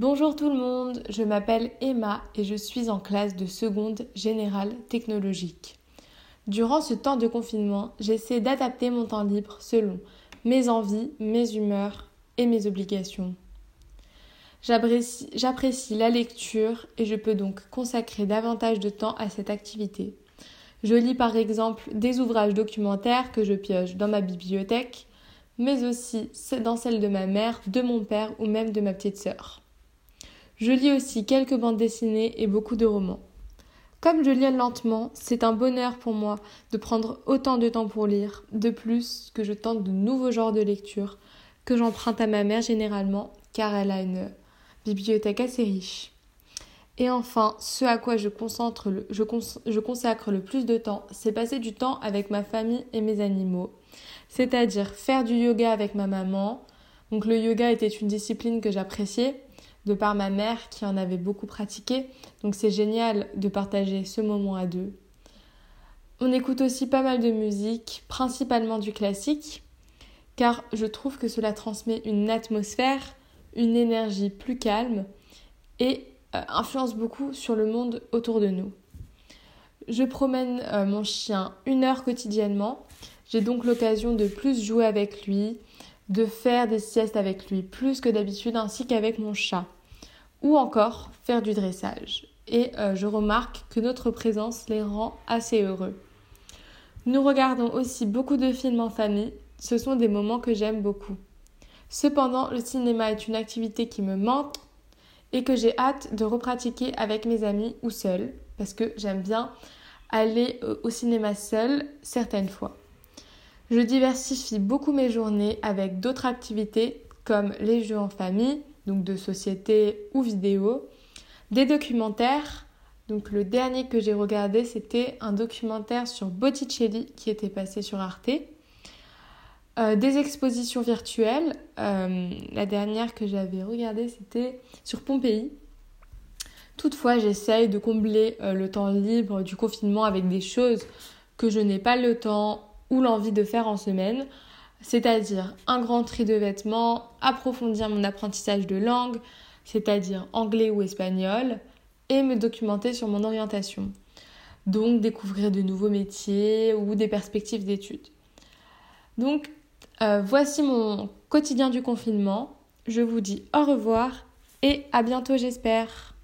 Bonjour tout le monde, je m'appelle Emma et je suis en classe de seconde générale technologique. Durant ce temps de confinement, j'essaie d'adapter mon temps libre selon mes envies, mes humeurs et mes obligations. J'apprécie la lecture et je peux donc consacrer davantage de temps à cette activité. Je lis par exemple des ouvrages documentaires que je pioche dans ma bibliothèque, mais aussi dans celle de ma mère, de mon père ou même de ma petite sœur. Je lis aussi quelques bandes dessinées et beaucoup de romans. Comme je lis lentement, c'est un bonheur pour moi de prendre autant de temps pour lire, de plus que je tente de nouveaux genres de lecture que j'emprunte à ma mère généralement car elle a une bibliothèque assez riche. Et enfin, ce à quoi je, consacre le plus de temps, c'est passer du temps avec ma famille et mes animaux, c'est-à-dire faire du yoga avec ma maman. Donc le yoga était une discipline que j'appréciais, de par ma mère qui en avait beaucoup pratiqué. Donc c'est génial de partager ce moment à deux. On écoute aussi pas mal de musique, principalement du classique, car je trouve que cela transmet une atmosphère, une énergie plus calme et euh, influence beaucoup sur le monde autour de nous. Je promène euh, mon chien une heure quotidiennement. J'ai donc l'occasion de plus jouer avec lui, de faire des siestes avec lui plus que d'habitude ainsi qu'avec mon chat. Ou encore faire du dressage. Et euh, je remarque que notre présence les rend assez heureux. Nous regardons aussi beaucoup de films en famille. Ce sont des moments que j'aime beaucoup. Cependant, le cinéma est une activité qui me manque et que j'ai hâte de repratiquer avec mes amis ou seul parce que j'aime bien aller euh, au cinéma seul certaines fois. Je diversifie beaucoup mes journées avec d'autres activités comme les jeux en famille, donc de société ou vidéo, des documentaires. Donc le dernier que j'ai regardé, c'était un documentaire sur Botticelli qui était passé sur Arte. Euh, des expositions virtuelles. Euh, la dernière que j'avais regardée, c'était sur Pompéi. Toutefois, j'essaye de combler euh, le temps libre du confinement avec des choses que je n'ai pas le temps ou l'envie de faire en semaine, c'est-à-dire un grand tri de vêtements, approfondir mon apprentissage de langue, c'est-à-dire anglais ou espagnol, et me documenter sur mon orientation. Donc découvrir de nouveaux métiers ou des perspectives d'études. Donc euh, voici mon quotidien du confinement. Je vous dis au revoir et à bientôt j'espère.